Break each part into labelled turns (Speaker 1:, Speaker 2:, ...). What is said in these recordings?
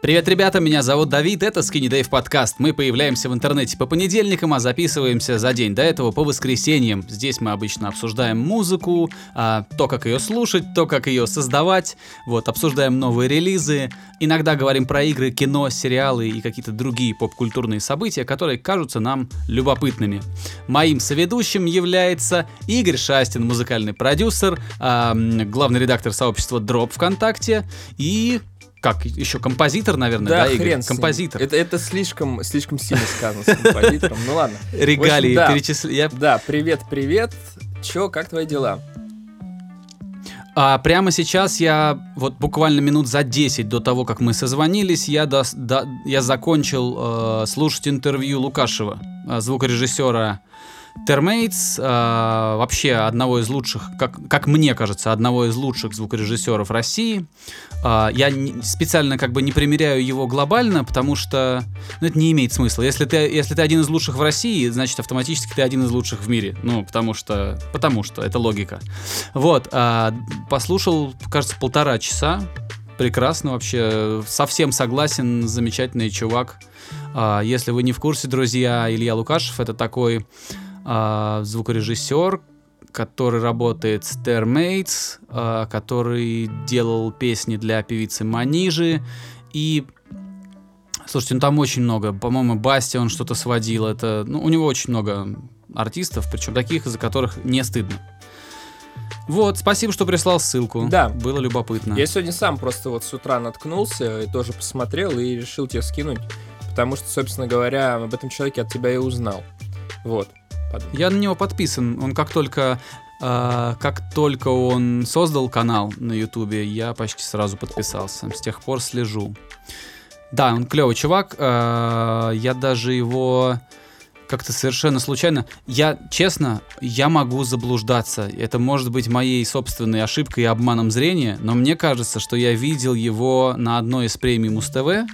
Speaker 1: Привет, ребята, меня зовут Давид, это Skinny Dave подкаст. Мы появляемся в интернете по понедельникам, а записываемся за день до этого по воскресеньям. Здесь мы обычно обсуждаем музыку, а, то, как ее слушать, то, как ее создавать, вот, обсуждаем новые релизы, иногда говорим про игры, кино, сериалы и какие-то другие поп-культурные события, которые кажутся нам любопытными. Моим соведущим является Игорь Шастин, музыкальный продюсер, главный редактор сообщества Drop ВКонтакте и как еще композитор, наверное, да,
Speaker 2: да
Speaker 1: Игорь?
Speaker 2: хрен ним.
Speaker 1: композитор.
Speaker 2: Это, это слишком, слишком сильно сказано с композитором. Ну ладно.
Speaker 1: Регалии
Speaker 2: да.
Speaker 1: перечисля-
Speaker 2: Да, привет, привет. Чё, как твои дела?
Speaker 1: А прямо сейчас я, вот буквально минут за 10 до того, как мы созвонились, я, дос- да- я закончил э, слушать интервью Лукашева, э, звукорежиссера Термейтс, э, вообще одного из лучших, как, как мне кажется, одного из лучших звукорежиссеров России. А, я не- специально как бы не примеряю его глобально, потому что ну, это не имеет смысла. Если ты, если ты один из лучших в России, значит автоматически ты один из лучших в мире. Ну, потому что, потому что это логика. Вот, а, послушал, кажется, полтора часа. Прекрасно вообще, совсем согласен, замечательный чувак. А, если вы не в курсе, друзья, Илья Лукашев это такой а, звукорежиссер, который работает с Termates, а, который делал песни для певицы Манижи. И, слушайте, ну там очень много. По-моему, Басти он что-то сводил. Это, ну, у него очень много артистов, причем таких, из-за которых не стыдно. Вот, спасибо, что прислал ссылку.
Speaker 2: Да.
Speaker 1: Было любопытно.
Speaker 2: Я сегодня сам просто вот с утра наткнулся и тоже посмотрел и решил тебе скинуть, потому что, собственно говоря, об этом человеке от тебя и узнал. Вот.
Speaker 1: Я на него подписан. Он как только, а, как только он создал канал на Ютубе, я почти сразу подписался. С тех пор слежу. Да, он клевый чувак. а, я даже его как-то совершенно случайно. Я, честно, я могу заблуждаться. Это может быть моей собственной ошибкой и обманом зрения, но мне кажется, что я видел его на одной из премий Муз-ТВ,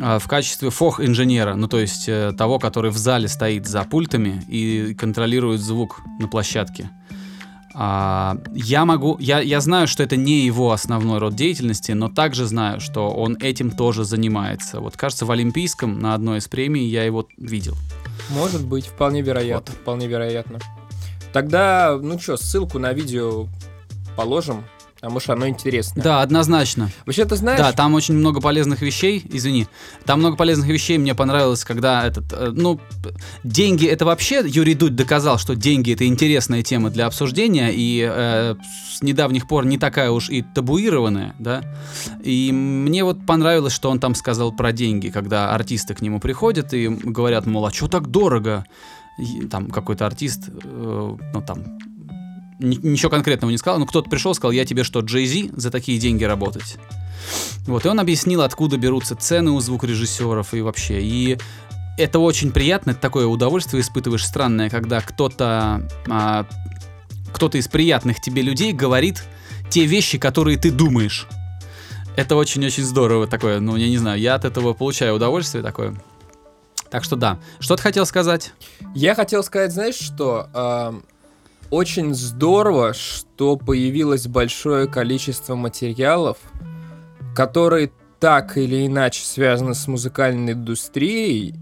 Speaker 1: в качестве фох-инженера, ну то есть э, того, который в зале стоит за пультами и контролирует звук на площадке. А, я могу, я, я знаю, что это не его основной род деятельности, но также знаю, что он этим тоже занимается. Вот кажется, в Олимпийском на одной из премий я его видел.
Speaker 2: Может быть, вполне вероятно, вполне вероятно. Тогда, ну что, ссылку на видео положим, потому что оно интересно.
Speaker 1: Да, однозначно.
Speaker 2: Вообще, ты знаешь,
Speaker 1: Да, там очень много полезных вещей, извини. Там много полезных вещей мне понравилось, когда этот, э, ну, деньги это вообще, Юрий Дудь доказал, что деньги это интересная тема для обсуждения, и э, с недавних пор не такая уж и табуированная, да. И мне вот понравилось, что он там сказал про деньги, когда артисты к нему приходят и говорят, мол, а что так дорого? Там какой-то артист, э, ну там, ничего конкретного не сказал, но кто-то пришел, сказал, я тебе что, Джей Зи за такие деньги работать? Вот, и он объяснил, откуда берутся цены у звукорежиссеров и вообще. И это очень приятно, это такое удовольствие испытываешь странное, когда кто-то а, кто-то из приятных тебе людей говорит те вещи, которые ты думаешь. Это очень-очень здорово такое, ну, я не знаю, я от этого получаю удовольствие такое. Так что да. Что ты хотел сказать?
Speaker 2: Я хотел сказать, знаешь что? Ам, очень здорово, что появилось большое количество материалов, которые так или иначе связаны с музыкальной индустрией,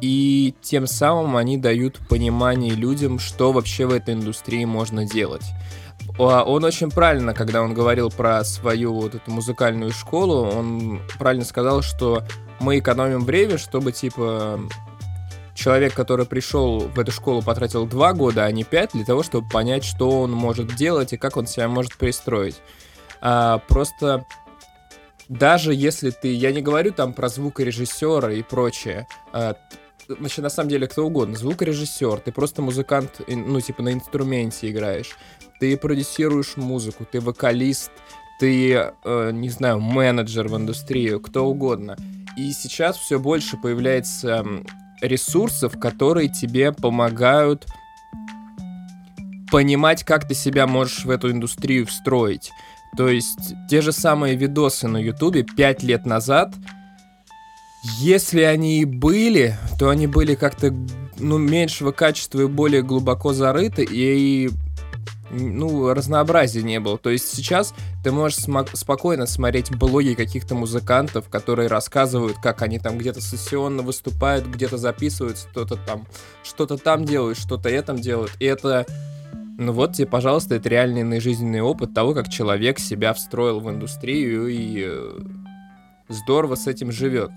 Speaker 2: и тем самым они дают понимание людям, что вообще в этой индустрии можно делать. А, Он очень правильно, когда он говорил про свою вот эту музыкальную школу, он правильно сказал, что мы экономим время, чтобы типа человек, который пришел в эту школу, потратил два года, а не пять, для того, чтобы понять, что он может делать и как он себя может пристроить. А, просто даже если ты, я не говорю там про звукорежиссера и прочее, а, значит, на самом деле кто угодно, звукорежиссер, ты просто музыкант, ну, типа на инструменте играешь, ты продюсируешь музыку, ты вокалист, ты, э, не знаю, менеджер в индустрии, кто угодно. И сейчас все больше появляется ресурсов, которые тебе помогают понимать, как ты себя можешь в эту индустрию встроить. То есть те же самые видосы на Ютубе 5 лет назад, если они и были, то они были как-то ну, меньшего качества и более глубоко зарыты, и ну, разнообразия не было. То есть сейчас ты можешь спокойно смотреть блоги каких-то музыкантов, которые рассказывают, как они там где-то сессионно выступают, где-то записывают, что-то там, что-то там делают, что-то этом делают. И это, ну вот тебе, пожалуйста, это реальный жизненный опыт того, как человек себя встроил в индустрию и э, здорово с этим живет.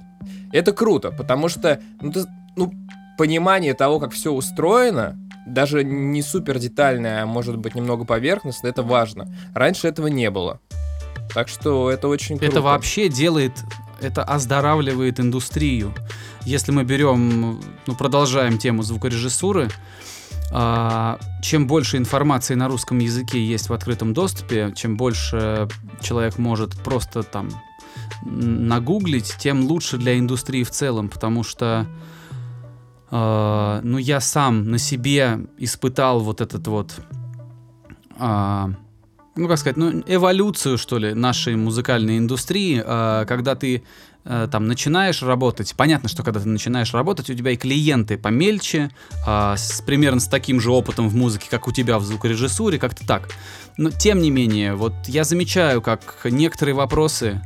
Speaker 2: Это круто, потому что, ну, ты, ну понимание того, как все устроено, даже не супер детальное, а может быть немного поверхностное, это важно. Раньше этого не было. Так что это очень круто.
Speaker 1: Это вообще делает, это оздоравливает индустрию. Если мы берем, ну, продолжаем тему звукорежиссуры, а, чем больше информации на русском языке есть в открытом доступе, чем больше человек может просто там нагуглить, тем лучше для индустрии в целом, потому что Uh, ну, я сам на себе испытал вот этот вот, uh, ну, как сказать, ну, эволюцию, что ли, нашей музыкальной индустрии, uh, когда ты там начинаешь работать, понятно, что когда ты начинаешь работать, у тебя и клиенты помельче, с, примерно с таким же опытом в музыке, как у тебя в звукорежиссуре, как-то так. Но тем не менее, вот я замечаю, как некоторые вопросы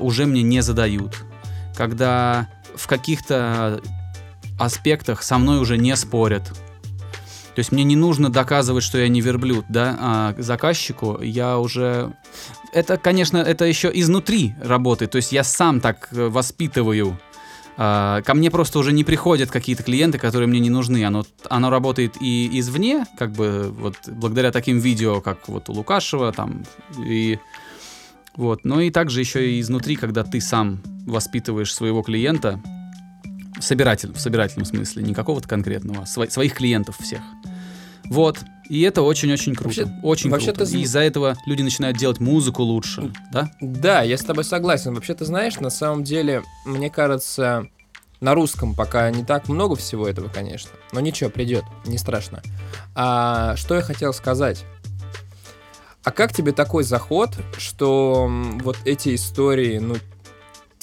Speaker 1: уже мне не задают. Когда в каких-то аспектах со мной уже не спорят. То есть мне не нужно доказывать, что я не верблюд, да, а заказчику я уже... Это, конечно, это еще изнутри работает, то есть я сам так э, воспитываю. А, ко мне просто уже не приходят какие-то клиенты, которые мне не нужны. Оно, оно работает и извне, как бы вот благодаря таким видео, как вот у Лукашева, там, и вот, но и также еще и изнутри, когда ты сам воспитываешь своего клиента, собиратель, в собирательном смысле, не какого-то конкретного, а сво, своих клиентов всех. Вот. И это очень-очень круто. Вообще, очень вообще круто. Ты... И из-за этого люди начинают делать музыку лучше, да?
Speaker 2: Да, я с тобой согласен. Вообще, ты знаешь, на самом деле, мне кажется, на русском пока не так много всего этого, конечно. Но ничего, придет, не страшно. А что я хотел сказать? А как тебе такой заход, что вот эти истории, ну,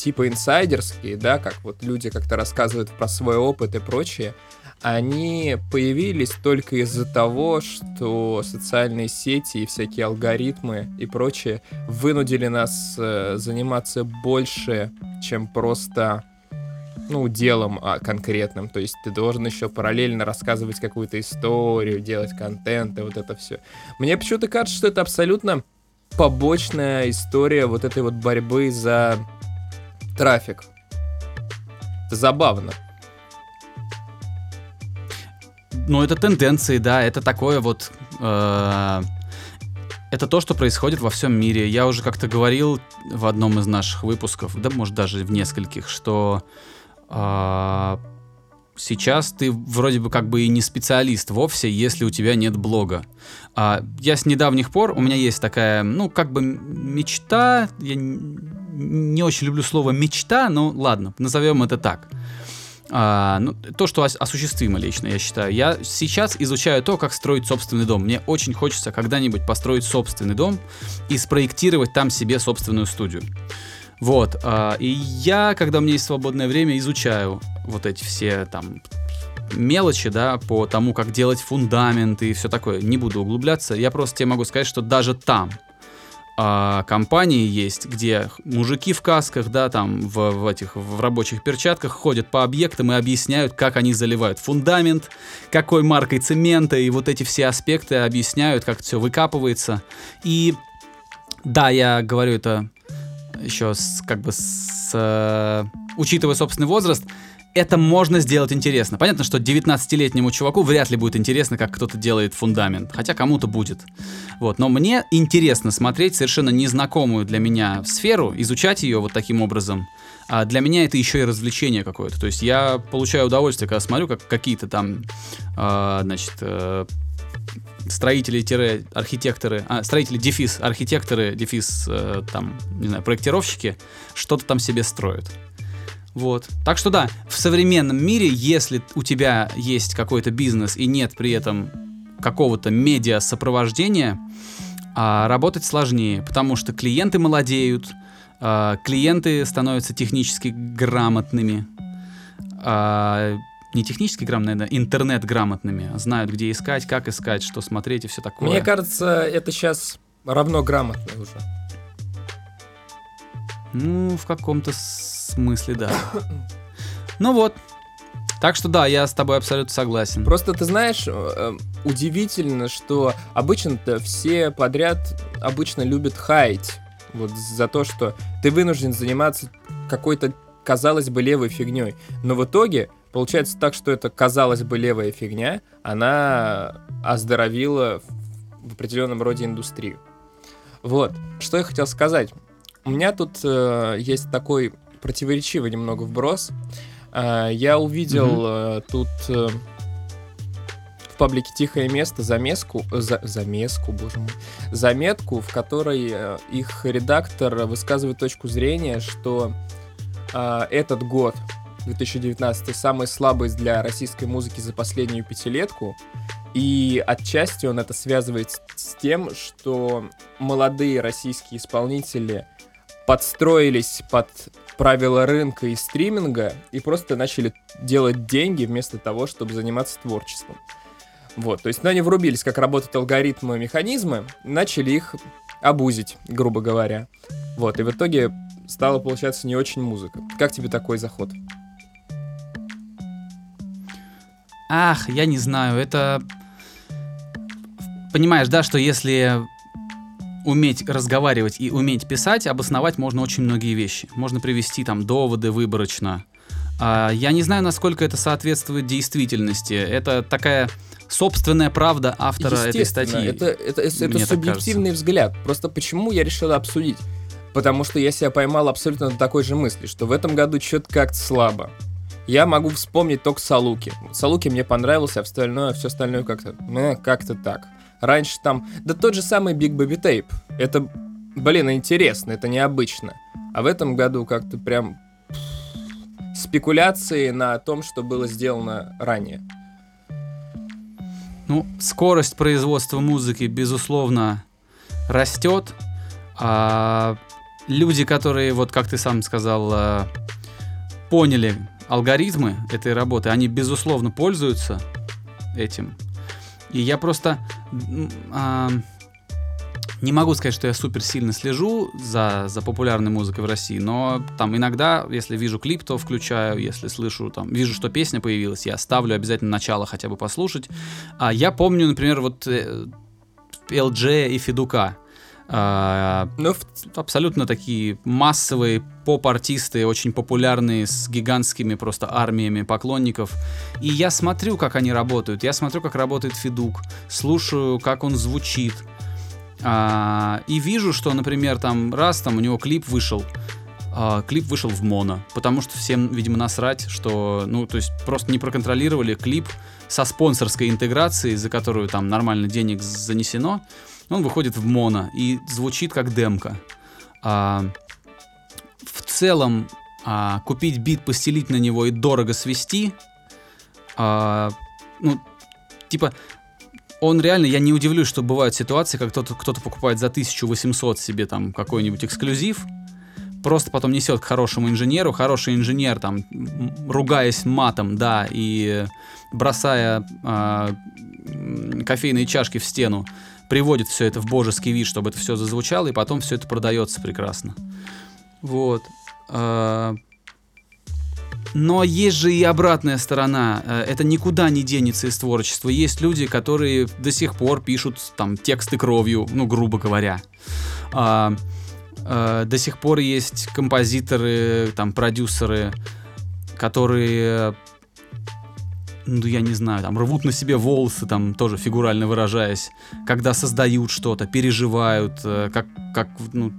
Speaker 2: типа инсайдерские, да, как вот люди как-то рассказывают про свой опыт и прочее, они появились только из-за того, что социальные сети и всякие алгоритмы и прочее вынудили нас э, заниматься больше, чем просто ну, делом а, конкретным. То есть ты должен еще параллельно рассказывать какую-то историю, делать контент и вот это все. Мне почему-то кажется, что это абсолютно побочная история вот этой вот борьбы за трафик. Это забавно.
Speaker 1: Ну, это тенденции, да, это такое вот... Э, это то, что происходит во всем мире. Я уже как-то говорил в одном из наших выпусков, да, может, даже в нескольких, что э, сейчас ты вроде бы как бы и не специалист вовсе, если у тебя нет блога. А, я с недавних пор, у меня есть такая, ну, как бы мечта, я не очень люблю слово мечта, но ладно, назовем это так. А, ну, то, что ос- осуществимо лично, я считаю. Я сейчас изучаю то, как строить собственный дом. Мне очень хочется когда-нибудь построить собственный дом и спроектировать там себе собственную студию. Вот. А, и я, когда у меня есть свободное время, изучаю вот эти все там мелочи, да, по тому, как делать фундамент и все такое. Не буду углубляться. Я просто тебе могу сказать, что даже там а, компании есть, где мужики в касках, да, там в, в этих в рабочих перчатках ходят по объектам и объясняют, как они заливают фундамент, какой маркой цемента и вот эти все аспекты объясняют, как все выкапывается. И да, я говорю это еще с, как бы с, э, учитывая собственный возраст, это можно сделать интересно. Понятно, что 19-летнему чуваку вряд ли будет интересно, как кто-то делает фундамент, хотя кому-то будет. Вот, но мне интересно смотреть совершенно незнакомую для меня сферу, изучать ее вот таким образом. А для меня это еще и развлечение какое-то. То есть я получаю удовольствие, когда смотрю, как какие-то там, э, значит, э, строители-архитекторы, а, строители дефис, архитекторы, дефис, э, там, не знаю, проектировщики, что-то там себе строят. Вот. Так что да, в современном мире, если у тебя есть какой-то бизнес и нет при этом какого-то медиа сопровождения, а, работать сложнее, потому что клиенты молодеют, а, клиенты становятся технически грамотными, а, не технически грамотными, наверное, интернет-грамотными, знают, где искать, как искать, что смотреть и все такое.
Speaker 2: Мне кажется, это сейчас равно грамотно уже.
Speaker 1: Ну, в каком-то смысле, да. Ну вот. Так что да, я с тобой абсолютно согласен.
Speaker 2: Просто ты знаешь, э, удивительно, что обычно-то все подряд обычно любят хаять. Вот за то, что ты вынужден заниматься какой-то, казалось бы, левой фигней. Но в итоге получается так, что это, казалось бы, левая фигня, она оздоровила в определенном роде индустрию. Вот. Что я хотел сказать. У меня тут э, есть такой противоречивый немного вброс. Э, я увидел э, тут э, в паблике «Тихое место» замеску, за, замеску, боже мой, заметку, в которой э, их редактор высказывает точку зрения, что э, этот год, 2019, самый слабый для российской музыки за последнюю пятилетку, и отчасти он это связывает с тем, что молодые российские исполнители подстроились под правила рынка и стриминга и просто начали делать деньги вместо того, чтобы заниматься творчеством. Вот, то есть ну, они врубились, как работают алгоритмы, механизмы, начали их обузить, грубо говоря. Вот, и в итоге стала получаться не очень музыка. Как тебе такой заход?
Speaker 1: Ах, я не знаю, это... Понимаешь, да, что если уметь разговаривать и уметь писать, обосновать можно очень многие вещи. Можно привести там доводы выборочно. А, я не знаю, насколько это соответствует действительности. Это такая собственная правда автора этой статьи.
Speaker 2: Это, это, это, это субъективный взгляд. Просто почему я решил обсудить? Потому что я себя поймал абсолютно на такой же мысли, что в этом году что-то как-то слабо. Я могу вспомнить только Салуки. Салуки мне понравился, а остальное, все остальное как-то, э, как-то так. Раньше там, да тот же самый Big Baby Tape. Это, блин, интересно, это необычно. А в этом году как-то прям спекуляции на том, что было сделано ранее.
Speaker 1: Ну, скорость производства музыки, безусловно, растет. А люди, которые, вот как ты сам сказал, а, поняли алгоритмы этой работы, они, безусловно, пользуются этим. И я просто а, не могу сказать, что я супер сильно слежу за, за популярной музыкой в России, но там иногда, если вижу клип, то включаю, если слышу, там, вижу, что песня появилась, я ставлю обязательно начало хотя бы послушать. А я помню, например, вот э, и Федука. А, ну, абсолютно такие массовые поп-артисты, очень популярные, с гигантскими просто армиями поклонников. И я смотрю, как они работают, я смотрю, как работает Федук, слушаю, как он звучит. А, и вижу, что, например, там раз там у него клип вышел, а, клип вышел в моно, потому что всем, видимо, насрать, что, ну, то есть просто не проконтролировали клип со спонсорской интеграцией, за которую там нормально денег занесено, он выходит в моно и звучит как демка. А, в целом, а, купить бит, постелить на него и дорого свести, а, ну, типа, он реально, я не удивлюсь, что бывают ситуации, как кто-то кто покупает за 1800 себе там какой-нибудь эксклюзив, просто потом несет к хорошему инженеру, хороший инженер там, ругаясь матом, да, и бросая э, кофейные чашки в стену, приводит все это в божеский вид, чтобы это все зазвучало, и потом все это продается прекрасно. Вот. А, но есть же и обратная сторона. Э, это никуда не денется из творчества. Есть люди, которые до сих пор пишут там тексты кровью, ну, грубо говоря. А, а, до сих пор есть композиторы, там, продюсеры, которые ну, я не знаю, там, рвут на себе волосы, там, тоже фигурально выражаясь, когда создают что-то, переживают, э, как, как, ну,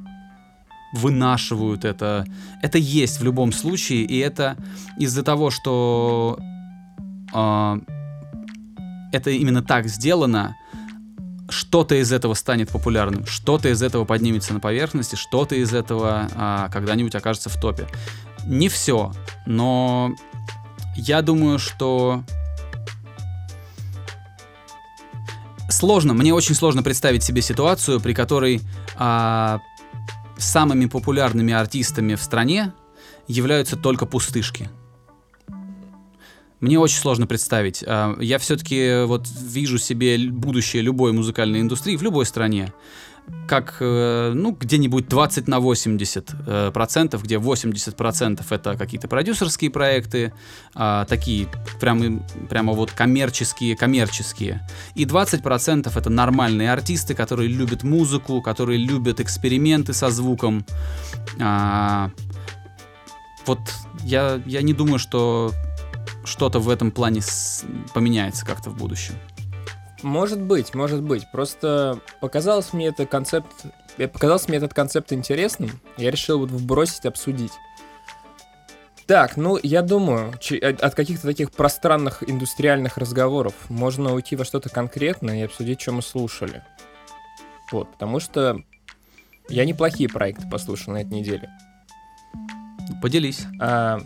Speaker 1: вынашивают это. Это есть в любом случае, и это из-за того, что э, это именно так сделано, что-то из этого станет популярным, что-то из этого поднимется на поверхности, что-то из этого э, когда-нибудь окажется в топе. Не все, но я думаю, что сложно, мне очень сложно представить себе ситуацию, при которой а, самыми популярными артистами в стране являются только пустышки. Мне очень сложно представить. А, Я все-таки вот вижу себе будущее любой музыкальной индустрии в любой стране как, э, ну, где-нибудь 20 на 80 э, процентов, где 80 процентов это какие-то продюсерские проекты, а, такие прямо, прямо вот коммерческие, коммерческие. И 20 процентов это нормальные артисты, которые любят музыку, которые любят эксперименты со звуком. А, вот я, я не думаю, что что-то в этом плане поменяется как-то в будущем.
Speaker 2: Может быть, может быть. Просто показалось мне это концепт, э, показался мне этот концепт интересным. Я решил вот вбросить, обсудить. Так, ну, я думаю, от от каких-то таких пространных индустриальных разговоров можно уйти во что-то конкретное и обсудить, что мы слушали. Вот, потому что я неплохие проекты послушал на этой неделе.
Speaker 1: Поделись.
Speaker 2: А,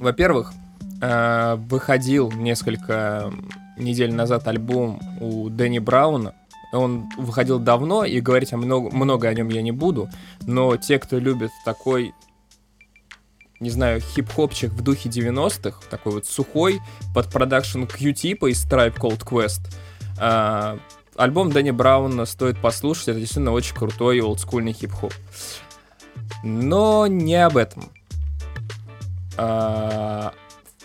Speaker 2: Во-первых, а, выходил несколько недель назад альбом у Дэнни Брауна. Он выходил давно, и говорить о много, много о нем я не буду, но те, кто любит такой, не знаю, хип-хопчик в духе 90-х, такой вот сухой, под продакшн Q-типа из Tribe Called Quest, а, альбом Дэнни Брауна стоит послушать, это действительно очень крутой олдскульный хип-хоп. Но не об этом. А,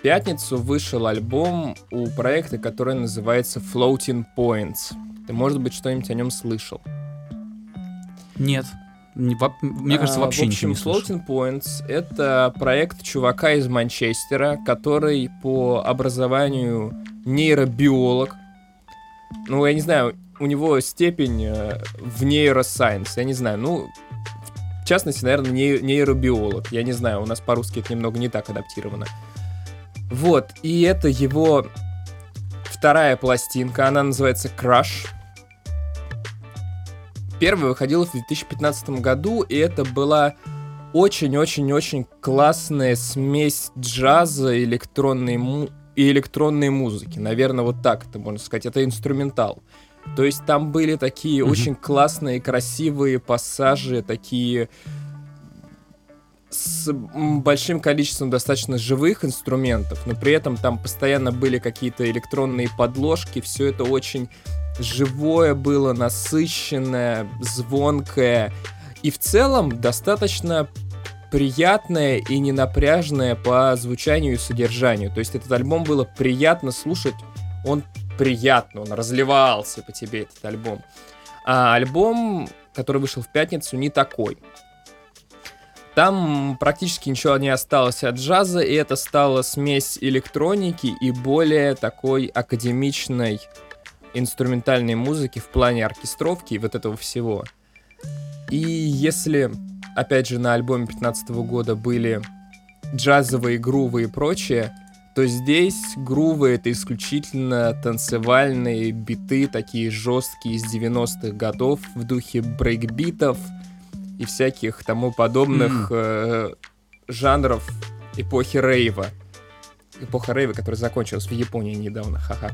Speaker 2: В пятницу вышел альбом у проекта, который называется Floating Points. Ты, может быть, что-нибудь о нем слышал?
Speaker 1: Нет. Не во- мне кажется,
Speaker 2: А,
Speaker 1: вообще
Speaker 2: В
Speaker 1: ничего
Speaker 2: общем,
Speaker 1: не слышал.
Speaker 2: Floating Points — это проект чувака из Манчестера, который по образованию нейробиолог. Ну, я не знаю, у него степень э, в нейросайенс, я не знаю, ну, в частности, наверное, не- нейробиолог. Я не знаю, у нас по-русски это немного не так адаптировано. Вот, и это его вторая пластинка, она называется Crush. Первая выходила в 2015 году, и это была очень-очень-очень классная смесь джаза, электронной му- и электронной музыки. Наверное, вот так это можно сказать. Это инструментал. То есть там были такие
Speaker 1: Мгм.
Speaker 2: очень классные, красивые пассажи, такие с большим количеством достаточно живых инструментов, но при этом там постоянно были какие-то электронные подложки, все это очень живое было, насыщенное, звонкое и в целом достаточно приятное и не напряжное по звучанию и содержанию. То есть этот альбом было приятно слушать, он приятно, он разливался по тебе, этот альбом. А альбом, который вышел в пятницу, не такой. Там практически ничего не осталось от джаза, и это стала смесь электроники и более такой академичной инструментальной музыки в плане оркестровки и вот этого всего. И если, опять же, на альбоме 15 года были джазовые грувы и прочее, то здесь грувы это исключительно танцевальные биты, такие жесткие из 90-х годов в духе брейкбитов и всяких тому подобных э, жанров эпохи рейва. Эпоха рейва, которая закончилась в Японии недавно, ха-ха.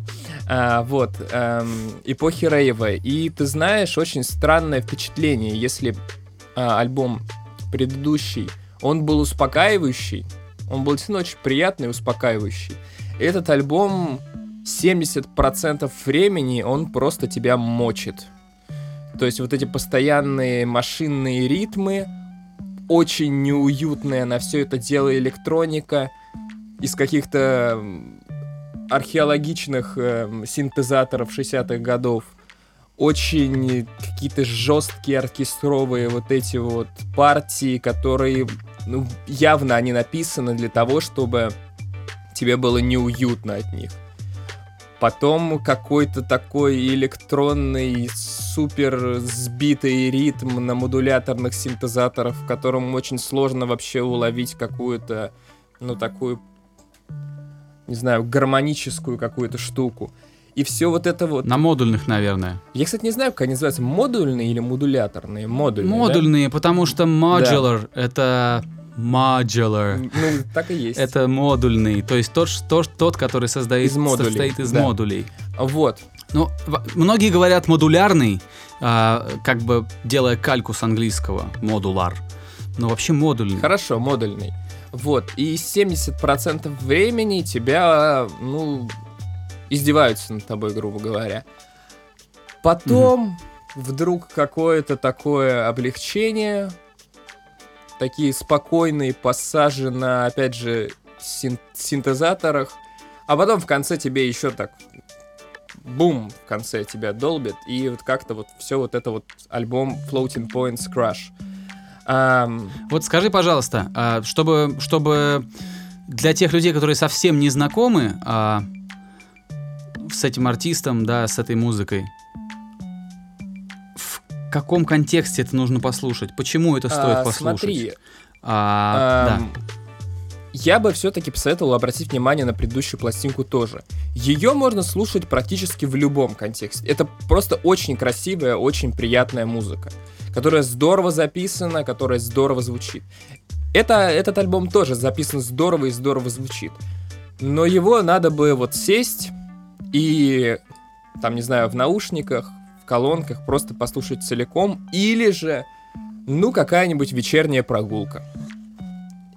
Speaker 2: А, вот, эм, эпохи рейва. И ты знаешь, очень странное впечатление, если а, альбом предыдущий, он был успокаивающий, он был действительно очень приятный и успокаивающий. Этот альбом 70% времени он просто тебя мочит. То есть вот эти постоянные машинные ритмы, очень неуютная на все это дело электроника из каких-то археологичных эм, синтезаторов 60-х годов. Очень какие-то жесткие оркестровые вот эти вот партии, которые ну, явно они написаны для того, чтобы тебе было неуютно от них. Потом какой-то такой электронный, супер сбитый ритм на модуляторных синтезаторах, в котором очень сложно вообще уловить какую-то, ну, такую, не знаю, гармоническую какую-то штуку. И все вот это вот...
Speaker 1: На модульных, наверное.
Speaker 2: Я, кстати, не знаю, как они называются, модульные или модуляторные? Модульные, да?
Speaker 1: Модульные, потому что modular это modular.
Speaker 2: Ну, так и есть.
Speaker 1: Это модульный, то есть тот, что- тот, который создает,
Speaker 2: Из модулей,
Speaker 1: состоит из
Speaker 2: да.
Speaker 1: модулей.
Speaker 2: Вот.
Speaker 1: Ну, многие говорят модулярный, а, как бы делая кальку с английского, модулар. Но вообще модульный.
Speaker 2: Хорошо, модульный. Вот, и 70% времени тебя, ну, издеваются над тобой, грубо говоря. Потом вдруг какое-то такое облегчение, такие спокойные пассажи на, опять же, син- синтезаторах, а потом в конце тебе еще так бум в конце тебя долбит, и вот как-то вот все вот это вот альбом Floating Points Crush. Ам,
Speaker 1: Вот скажи, пожалуйста, а, чтобы, чтобы для тех людей, которые совсем не знакомы а, с этим артистом, да, с этой музыкой, в каком контексте это нужно послушать? Почему это стоит
Speaker 2: а,
Speaker 1: послушать?
Speaker 2: Смотри,
Speaker 1: А,
Speaker 2: Ам, Я бы все-таки посоветовал обратить внимание на предыдущую пластинку тоже. Ее можно слушать практически в любом контексте. Это просто очень красивая, очень приятная музыка, которая здорово записана, которая здорово звучит. Это, этот альбом тоже записан здорово и здорово звучит. Но его надо бы вот сесть и, там, не знаю, в наушниках, в колонках просто послушать целиком, или же, ну, какая-нибудь вечерняя прогулка.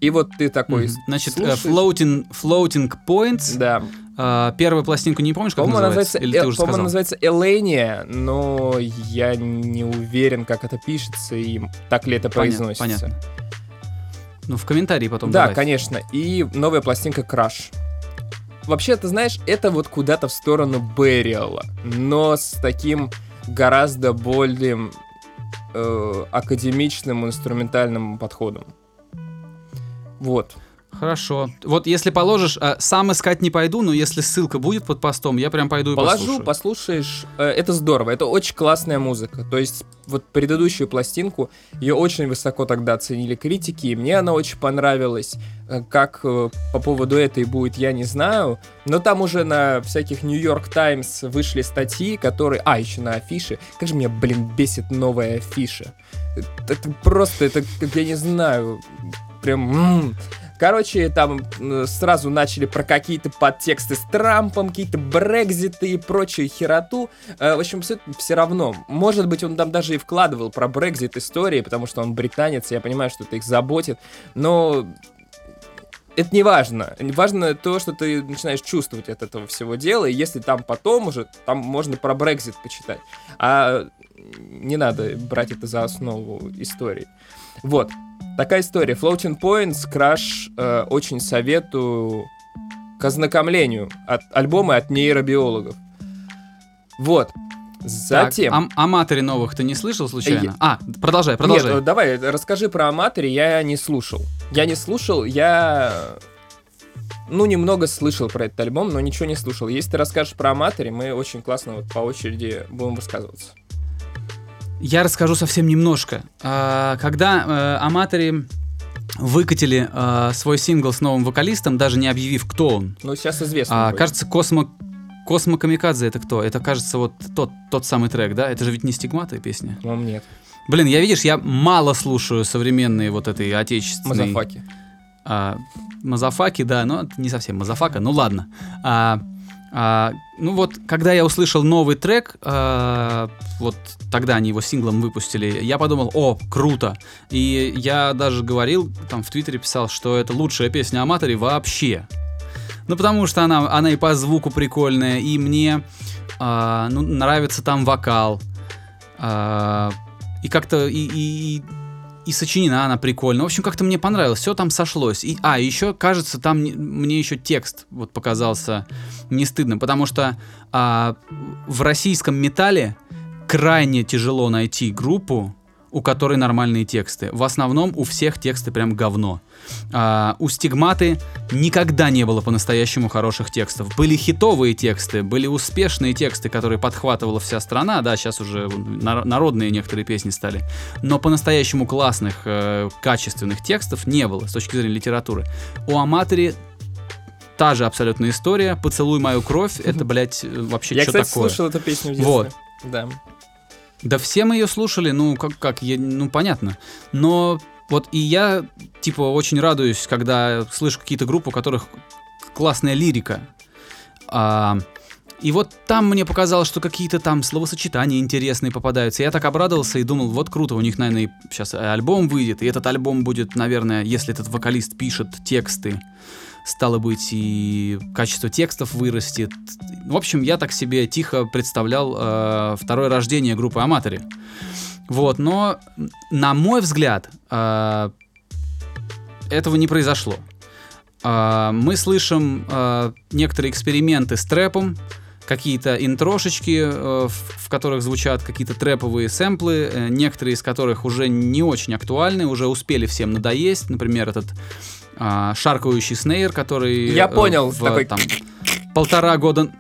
Speaker 2: И вот ты такой
Speaker 1: Мгм. Значит, э,
Speaker 2: слушаешь-
Speaker 1: floating, floating Points.
Speaker 2: Да.
Speaker 1: а, первую пластинку не помнишь, как
Speaker 2: По-моему,
Speaker 1: называется?
Speaker 2: называется,
Speaker 1: Или
Speaker 2: э,
Speaker 1: ты уже
Speaker 2: по-моему,
Speaker 1: сказал?
Speaker 2: называется Эления, но я не уверен, как это пишется и так ли это
Speaker 1: Понятно,
Speaker 2: произносится.
Speaker 1: понятно. Ну, в комментарии потом
Speaker 2: Да,
Speaker 1: добавь.
Speaker 2: конечно. И новая пластинка Crash. Вообще, ты знаешь, это вот куда-то в сторону Бэриала, но с таким гораздо более э, академичным инструментальным подходом. Вот.
Speaker 1: Хорошо. Вот если положишь, а, сам искать не пойду, но если ссылка будет под постом, я прям пойду и
Speaker 2: Положу,
Speaker 1: послушаю.
Speaker 2: послушаешь. Э, Это здорово, это очень классная музыка. То есть, вот предыдущую пластинку, ее очень высоко тогда оценили критики, и мне она очень понравилась. Э, Как э, по поводу этой будет, я не знаю. Но там уже на всяких Нью-Йорк Таймс вышли статьи, которые... А, еще на афише. Как же меня, блин, бесит новая афиша. Это, это просто, это, как я не знаю, прям... Короче, там сразу начали про какие-то подтексты с Трампом, какие-то брекзиты и прочую хероту. Э, В общем, все равно. Может быть, он там даже и вкладывал про брекзит истории, потому что он британец, я понимаю, что это их заботит. Но это не важно. Важно то, что ты начинаешь чувствовать от этого всего дела, и если там потом уже, там можно про Брекзит почитать. А не надо брать это за основу истории. Вот. Такая история. Floating Points, Crash, э, очень советую к ознакомлению от альбома от нейробиологов. Вот.
Speaker 1: Так,
Speaker 2: Затем...
Speaker 1: ам- о матере новых ты не слышал случайно?
Speaker 2: Э,
Speaker 1: А, продолжай, продолжай.
Speaker 2: Нет, э, давай, расскажи про Аматори, я не слушал. Я не слушал, я... Ну, немного слышал про этот альбом, но ничего не слушал. Если ты расскажешь про Аматори, мы очень классно вот по очереди будем высказываться.
Speaker 1: Я расскажу совсем немножко. А, Когда э, Аматори выкатили э, свой сингл с новым вокалистом, даже не объявив, кто он,
Speaker 2: Ну, сейчас известно.
Speaker 1: а, кажется, Космо... Космо Камикадзе это кто? Это, кажется, вот тот, тот самый трек, да? Это же ведь не Stigmata песня.
Speaker 2: По-моему, нет.
Speaker 1: Блин, я, видишь, я мало слушаю современные вот этой отечественной...
Speaker 2: Мазафаки.
Speaker 1: А, Мазафаки, да, но не совсем Мазафака, ну ладно. А, а, ну вот, когда я услышал новый трек, а, вот тогда они его синглом выпустили, я подумал, о, круто. И я даже говорил, там в Твиттере писал, что это лучшая песня Amatory вообще. Ну, потому что она, она и по звуку прикольная, и мне а, ну, нравится там вокал. А, и как-то и, и, и сочинена она прикольно. В общем, как-то мне понравилось. Все там сошлось. И, а, еще, кажется, там не- мне еще текст вот показался не стыдным, потому что а, в российском металле крайне тяжело найти группу, у которой нормальные тексты. В основном у всех тексты прям говно. А, у стигматы никогда не было по-настоящему хороших текстов. Были хитовые тексты, были успешные тексты, которые подхватывала вся страна. Да, сейчас уже нар- народные некоторые песни стали. Но по-настоящему классных, э, качественных текстов не было с точки зрения литературы. У Аматори та же абсолютная история. «Поцелуй мою кровь» — это, блядь, э, вообще
Speaker 2: Я,
Speaker 1: что
Speaker 2: кстати,
Speaker 1: такое?
Speaker 2: слушал эту песню в детстве.
Speaker 1: Вот.
Speaker 2: Да.
Speaker 1: Да все мы ее слушали, ну как, как, я- ну понятно. Но вот и я, типа, очень радуюсь, когда слышу какие-то группы, у которых классная лирика. А, И вот там мне показалось, что какие-то там словосочетания интересные попадаются. Я так обрадовался и думал, вот круто, у них, наверное, сейчас альбом выйдет, и этот альбом будет, наверное, если этот вокалист пишет тексты, стало быть, и качество текстов вырастет. В общем, я так себе тихо представлял э, второе рождение группы Аматори. Вот, но, на мой взгляд, э, этого не произошло. Э, мы слышим э, некоторые эксперименты с трэпом, какие-то интрошечки, э, в, которых звучат какие-то трэповые сэмплы, э, некоторые из которых уже не очень актуальны, уже успели всем надоесть. Например, этот э, шаркающий снейр, который...
Speaker 2: Я понял,
Speaker 1: в,
Speaker 2: такой...
Speaker 1: там, полтора года...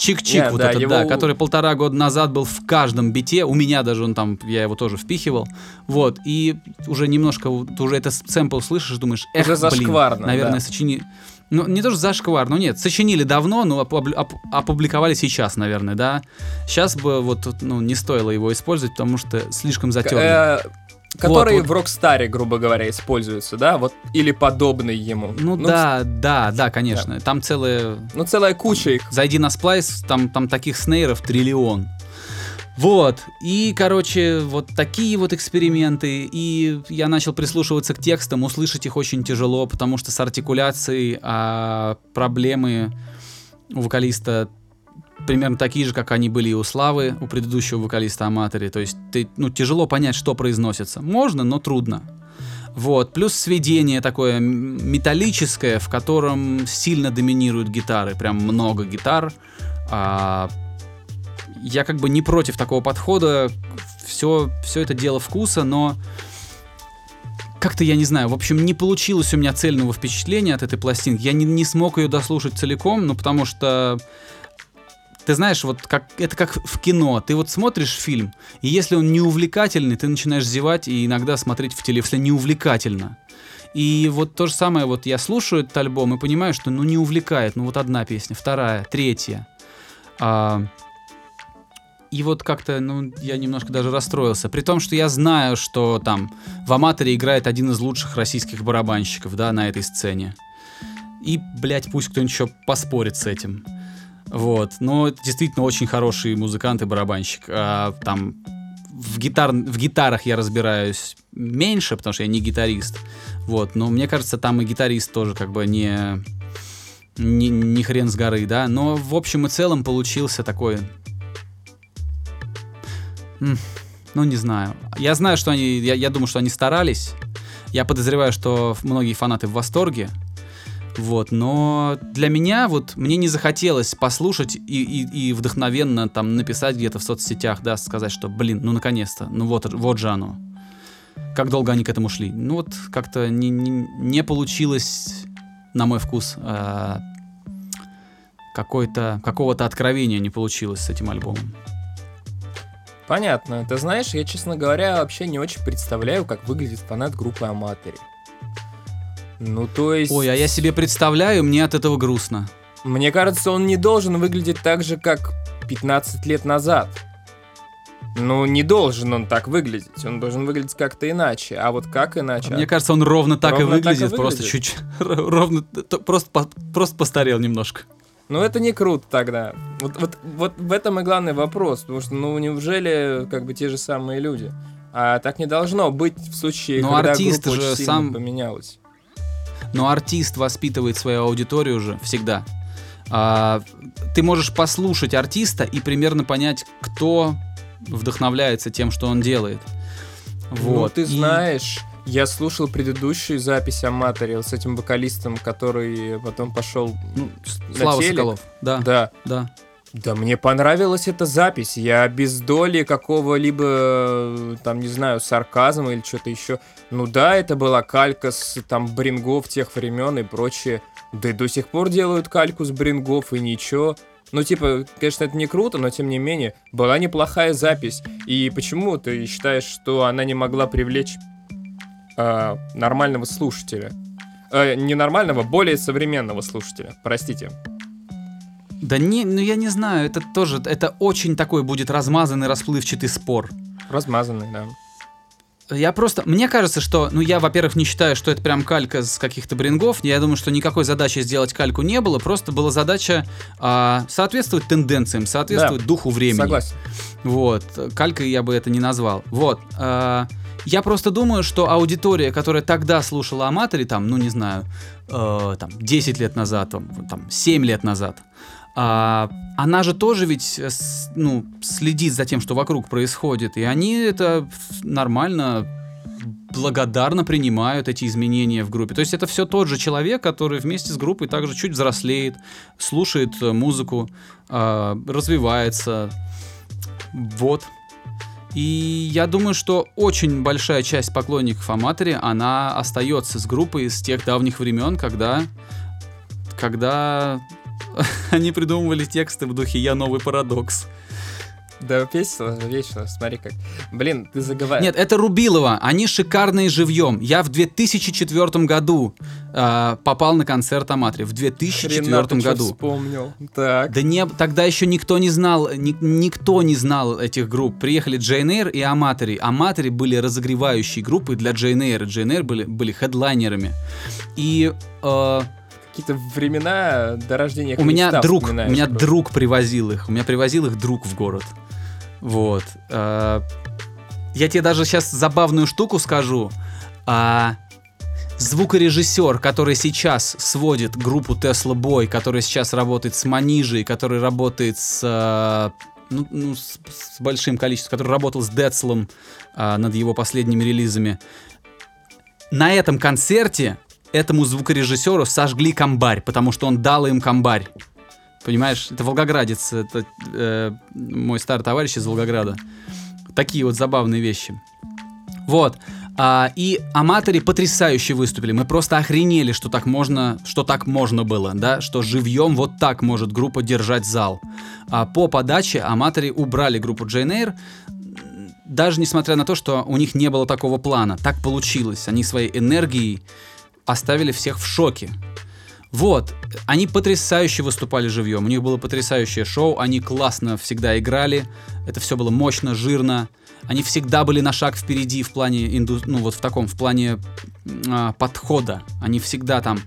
Speaker 1: Чик-чик
Speaker 2: Не,
Speaker 1: вот
Speaker 2: да,
Speaker 1: этот,
Speaker 2: его-
Speaker 1: да, который полтора года назад был в каждом бите, у меня даже он там, я его тоже впихивал, вот, и уже немножко, ты уже это сэмпл слышишь, думаешь, эх,
Speaker 2: Уже
Speaker 1: блин,
Speaker 2: зашкварно,
Speaker 1: наверное,
Speaker 2: да.
Speaker 1: сочини... Ну, не то, что зашквар, ну нет, сочинили давно, но опубли- оп- опубликовали сейчас, наверное, да. Сейчас бы вот, ну, не стоило его использовать, потому что слишком затерли.
Speaker 2: Э, Который
Speaker 1: вот.
Speaker 2: в Рокстаре, грубо говоря, используется, да? Вот, или подобный ему.
Speaker 1: ну, да, да, да, конечно. Там целая
Speaker 2: Ну, целая куча их.
Speaker 1: Зайди на сплайс, там, там таких снейров триллион. Вот, и, короче, вот такие вот эксперименты, и я начал прислушиваться к текстам, услышать их очень тяжело, потому что с артикуляцией а, проблемы у вокалиста примерно такие же, как они были и у Славы, у предыдущего вокалиста Аматори, то есть ты, ну, тяжело понять, что произносится. Можно, но трудно. Вот, плюс сведение такое металлическое, в котором сильно доминируют гитары, прям много гитар. А, я как бы не против такого подхода, все, все это дело вкуса, но как-то я не знаю, в общем, не получилось у меня цельного впечатления от этой пластинки. Я не, не смог ее дослушать целиком, ну потому что ты знаешь, вот как это как в кино. Ты вот смотришь фильм, и если он не увлекательный, ты начинаешь зевать и иногда смотреть в теле, если не увлекательно. И вот то же самое, вот я слушаю этот альбом и понимаю, что ну не увлекает, ну вот одна песня, вторая, третья. А, и вот как-то, ну, я немножко даже расстроился. При том, что я знаю, что там в Аматоре играет один из лучших российских барабанщиков, да, на этой сцене. И, блядь, пусть кто-нибудь еще поспорит с этим. Вот. Но действительно очень хороший музыкант и барабанщик. А, там в, гитар... в гитарах я разбираюсь меньше, потому что я не гитарист. Вот. Но мне кажется, там и гитарист тоже как бы не... Не, не хрен с горы, да. Но в общем и целом получился такой Ну, не знаю. Я знаю, что они... Я, я думаю, что они старались. Я подозреваю, что многие фанаты в восторге. Вот, но для меня вот мне не захотелось послушать и, и, и вдохновенно там написать где-то в соцсетях, да, сказать, что, блин, ну наконец-то, ну вот, вот же оно. Как долго они к этому шли? Ну вот как-то не, не, не получилось, на мой вкус, а, какой-то, какого-то откровения не получилось с этим альбомом.
Speaker 2: Понятно. Ты знаешь, я, честно говоря, вообще не очень представляю, как выглядит фанат группы Аматори. Ну, то есть...
Speaker 1: Ой, а я себе представляю, мне от этого грустно.
Speaker 2: Мне кажется, он не должен выглядеть так же, как 15 лет назад. Ну, не должен он так выглядеть. Он должен выглядеть как-то иначе. А вот как иначе?
Speaker 1: Мне кажется, он ровно так
Speaker 2: Ровно
Speaker 1: и
Speaker 2: так и
Speaker 1: выглядит, просто
Speaker 2: выглядит.
Speaker 1: чуть ровно просто по- просто постарел немножко.
Speaker 2: Ну, это не круто тогда. Вот, вот, вот в этом и главный вопрос. Потому что, ну, неужели как бы те же самые люди? А так не должно быть в случае,
Speaker 1: Но
Speaker 2: когда
Speaker 1: артист
Speaker 2: группа
Speaker 1: же
Speaker 2: очень
Speaker 1: сам-
Speaker 2: поменялась.
Speaker 1: Но артист воспитывает свою аудиторию уже всегда. А, ты можешь послушать артиста и примерно понять, кто вдохновляется тем, что он делает. Вот.
Speaker 2: Ну, ты
Speaker 1: И-
Speaker 2: знаешь, я слушал предыдущую запись Аматори вот с этим вокалистом, который потом пошел...
Speaker 1: ну, Слава
Speaker 2: телек.
Speaker 1: Соколов. Да,
Speaker 2: Да,
Speaker 1: да.
Speaker 2: Да мне понравилась эта запись. Я без доли какого-либо, э, там, не знаю, сарказма или что-то еще. Ну да, это была калька с там брингов тех времен и прочее. Да и до сих пор делают кальку с брингов и ничего. Ну, типа, конечно, это не круто, но тем не менее, была неплохая запись. И почему ты считаешь, что она не могла привлечь а, нормального слушателя? Э, не нормального, более современного слушателя. Простите.
Speaker 1: Да не, ну я не знаю, это тоже, это очень такой будет размазанный, расплывчатый спор.
Speaker 2: Размазанный, да.
Speaker 1: Я просто... Мне кажется, что... Ну, я, во-первых, не считаю, что это прям калька с каких-то брингов. Я думаю, что никакой задачи сделать кальку не было. Просто была задача а, соответствовать тенденциям, соответствовать духу времени.
Speaker 2: Согласен.
Speaker 1: Вот. Калькой я бы это не назвал. Вот. а, я просто думаю, что аудитория, которая тогда слушала Аматори, там, ну, не знаю, э, там, 10 лет назад, там, там 7 лет назад, а, она же тоже ведь э, ну, следит за тем, что вокруг происходит, и они это нормально благодарно принимают эти изменения в группе. То есть это все тот же человек, который вместе с группой также чуть взрослеет, слушает э, музыку, э, развивается. Вот. И я думаю, что очень большая часть поклонников Аматори, она остается с группой с тех давних времен, когда, когда они придумывали тексты в духе «Я новый парадокс».
Speaker 2: Да, весело, весело, смотри как. Блин, ты заговариваешь.
Speaker 1: Нет, это Рубилова. Они шикарные живьем. Я в 2004 году э, попал на концерт Аматри. В 2004
Speaker 2: Хрена ты
Speaker 1: году.
Speaker 2: вспомнил. Так.
Speaker 1: Да не, тогда еще никто не знал, ни- никто не знал этих групп. Приехали Джейн Эйр и Аматори. Аматори были разогревающей группой для Джейн Эйр. Джейн Эйр были, были хедлайнерами. И э,
Speaker 2: Какие-то времена до рождения
Speaker 1: у меня
Speaker 2: Христа
Speaker 1: друг, у меня
Speaker 2: просто.
Speaker 1: друг привозил их. У меня привозил их друг в город. Вот. Э, Я тебе даже сейчас забавную штуку скажу. А, звукорежиссер, который сейчас сводит группу Tesla Boy, который сейчас работает с Манижей, который работает с, а, ну, ну, с, с большим количеством, который работал с Децлом а, над его последними релизами. На этом концерте этому звукорежиссеру сожгли комбарь, потому что он дал им комбарь. Понимаешь, это волгоградец, это э, мой старый товарищ из Волгограда. Такие вот забавные вещи. Вот. А, и Аматори потрясающе выступили. Мы просто охренели, что так можно, что так можно было, да, что живьем вот так может группа держать зал. А по подаче Аматори убрали группу Джейн Эйр, даже несмотря на то, что у них не было такого плана. Так получилось. Они своей энергией оставили всех в шоке. Вот, они потрясающе выступали живьем, у них было потрясающее шоу, они классно всегда играли, это все было мощно, жирно, они всегда были на шаг впереди в плане, инду... ну вот в таком, в плане а, подхода, они всегда там,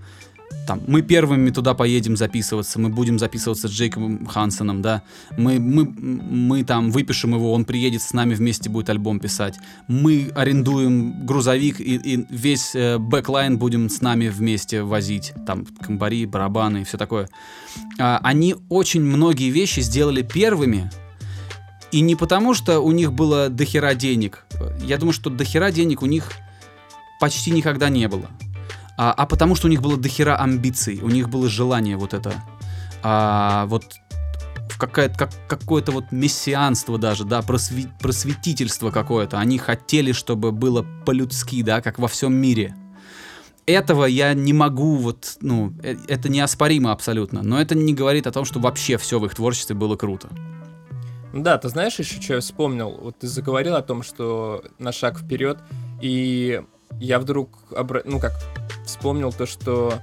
Speaker 1: там, мы первыми туда поедем записываться, мы будем записываться с Джейкобом Хансоном, да, мы, мы, мы там выпишем его, он приедет с нами вместе будет альбом писать, мы арендуем грузовик и, и весь э, backline будем с нами вместе возить, там, комбари, барабаны и все такое. А, они очень многие вещи сделали первыми, и не потому, что у них было дохера денег. Я думаю, что дохера денег у них почти никогда не было. А, а потому что у них было дохера амбиций, у них было желание вот это. А, вот какая- как, какое-то вот мессианство даже, да, просви- просветительство какое-то. Они хотели, чтобы было по-людски, да, как во всем мире. Этого я не могу, вот, ну, э- это неоспоримо абсолютно. Но это не говорит о том, что вообще все в их творчестве было круто.
Speaker 2: Да, ты знаешь еще, что я вспомнил? Вот ты заговорил о том, что на шаг вперед, и я вдруг, обра- ну как, вспомнил то, что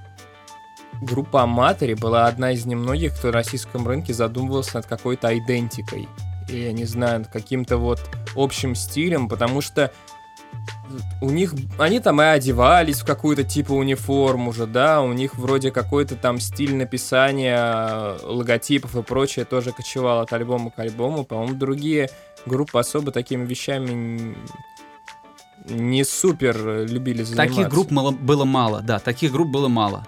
Speaker 2: группа Аматори была одна из немногих, кто на российском рынке задумывался над какой-то идентикой. И, я не знаю, над каким-то вот общим стилем, потому что у них, они там и одевались в какую-то типа униформу же, да, у них вроде какой-то там стиль написания логотипов и прочее тоже кочевал от альбома к альбому. По-моему, другие группы особо такими вещами не супер любили заниматься.
Speaker 1: Таких групп мало- было мало, да, таких групп было мало.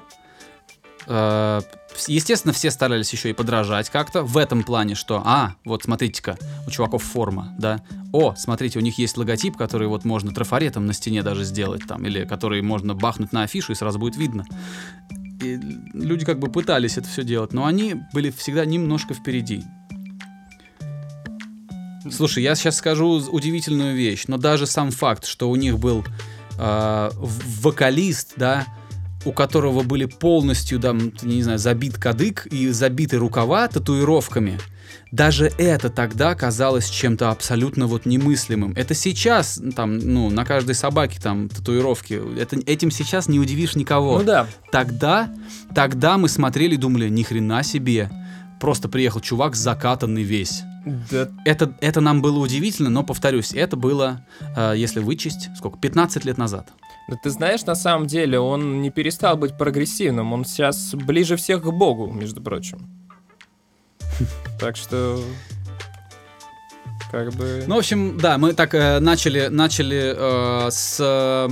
Speaker 1: Э, Естественно, все старались еще и подражать как-то в этом плане, что, а, вот смотрите-ка, у чуваков форма, да, о, смотрите, у них есть логотип, который вот можно трафаретом на стене даже сделать там, или который можно бахнуть на афишу и сразу будет видно. И люди как бы пытались это все делать, но они были всегда немножко впереди. Слушай, я сейчас скажу удивительную вещь, но даже сам факт, что у них был э, вокалист, да, у которого были полностью, да, м, не знаю, забит кадык и забиты рукава татуировками, даже это тогда казалось чем-то абсолютно вот немыслимым. Это сейчас, там, ну, на каждой собаке там татуировки. Это, этим сейчас не удивишь никого.
Speaker 2: Ну да,
Speaker 1: Тогда, тогда мы смотрели и думали, ни хрена себе. Просто приехал чувак закатанный весь.
Speaker 2: Да,
Speaker 1: Это, это нам было удивительно, но, повторюсь, это было, э, если вычесть, сколько, 15 лет назад.
Speaker 2: да ты знаешь, на самом деле он не перестал быть прогрессивным, он сейчас ближе всех к Богу, между прочим. Так что... Как бы...
Speaker 1: Ну, в общем, да, мы так э, начали, начали э, с,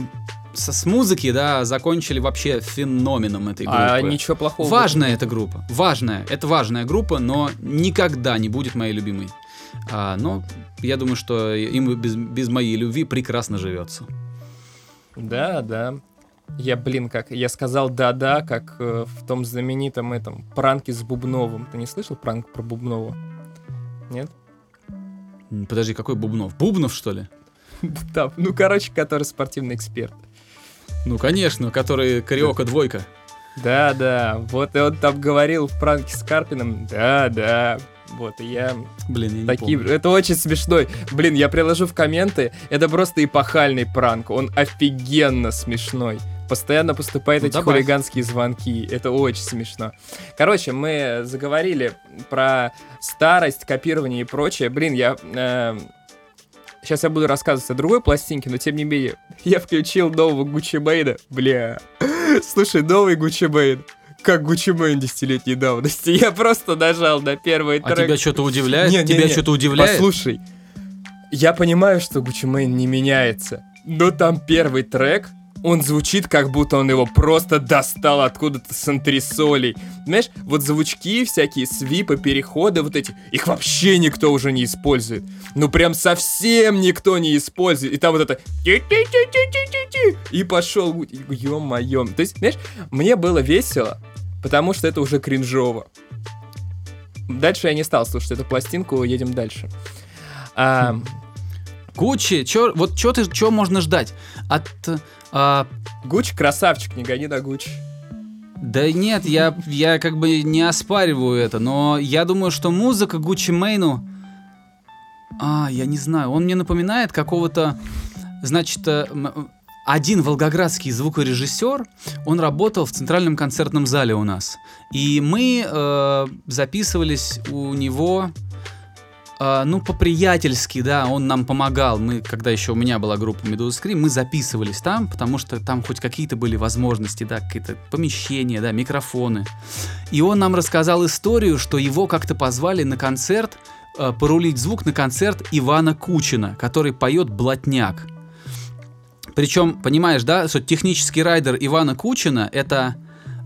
Speaker 1: со- с музыки, да, закончили вообще феноменом этой группы.
Speaker 2: а ничего плохого.
Speaker 1: Важная эта группа, важная, это важная группа, но никогда не будет моей любимой. А, но я думаю, что им без, без моей любви прекрасно живется.
Speaker 2: Да, да. Я, блин, как я сказал да-да, как э, в том знаменитом этом пранке с Бубновым. Ты не слышал пранк про Бубнова? Нет?
Speaker 1: Подожди, какой Бубнов? Бубнов, что ли?
Speaker 2: Да, ну, короче, который спортивный эксперт.
Speaker 1: Ну, конечно, который Кариока двойка.
Speaker 2: Да, да, вот и он там говорил в пранке с Карпином, да, да, вот, и я
Speaker 1: Блин, я не
Speaker 2: такие,
Speaker 1: помню.
Speaker 2: это очень смешной, блин, я приложу в комменты, это просто эпохальный пранк, он офигенно смешной, постоянно поступают
Speaker 1: Ну,
Speaker 2: эти
Speaker 1: добавь.
Speaker 2: хулиганские звонки, это очень смешно. Короче, мы заговорили про старость, копирование и прочее, блин, я... Сейчас я буду рассказывать о другой пластинке, но тем не менее, я включил нового Гуччи Мэйна. Бля. Слушай, новый Гуччи Мэйн. Как Гуччи Мэйн десятилетней давности. Я просто нажал на первый
Speaker 1: А
Speaker 2: трек.
Speaker 1: тебя что-то удивляет?
Speaker 2: Не,
Speaker 1: тебя
Speaker 2: не.
Speaker 1: что-то удивляет?
Speaker 2: Послушай, я понимаю, что Гуччи Мэйн не меняется, но там первый трек, он звучит, как будто он его просто достал откуда-то с антресолей. Знаешь, вот звучки, всякие свипы, переходы, вот эти, их вообще никто уже не использует. Ну прям совсем никто не использует. И там вот это... И пошел, ё-моё. То есть, знаешь, мне было весело, потому что это уже кринжово. Дальше я не стал слушать эту пластинку, едем дальше. А,
Speaker 1: Гуччи, чё, вот что ты, чё можно ждать от... а,
Speaker 2: Гуч красавчик, не гони на Гуч.
Speaker 1: да нет, я, я как бы не оспариваю это, но я думаю, что музыка Гуччи Мейну... А, я не знаю, он мне напоминает какого-то... Значит, э, м- один волгоградский звукорежиссер, он работал в центральном концертном зале у нас. И мы э, записывались у него, э, ну, по-приятельски, да, он нам помогал. Мы, когда еще у меня была группа Medusa Scream, мы записывались там, потому что там хоть какие-то были возможности, да, какие-то помещения, да, микрофоны. И он нам рассказал историю, что его как-то позвали на концерт, э, порулить звук на концерт Ивана Кучина, который поет «Блатняк». Причем, понимаешь, да, что технический райдер Ивана Кучина это,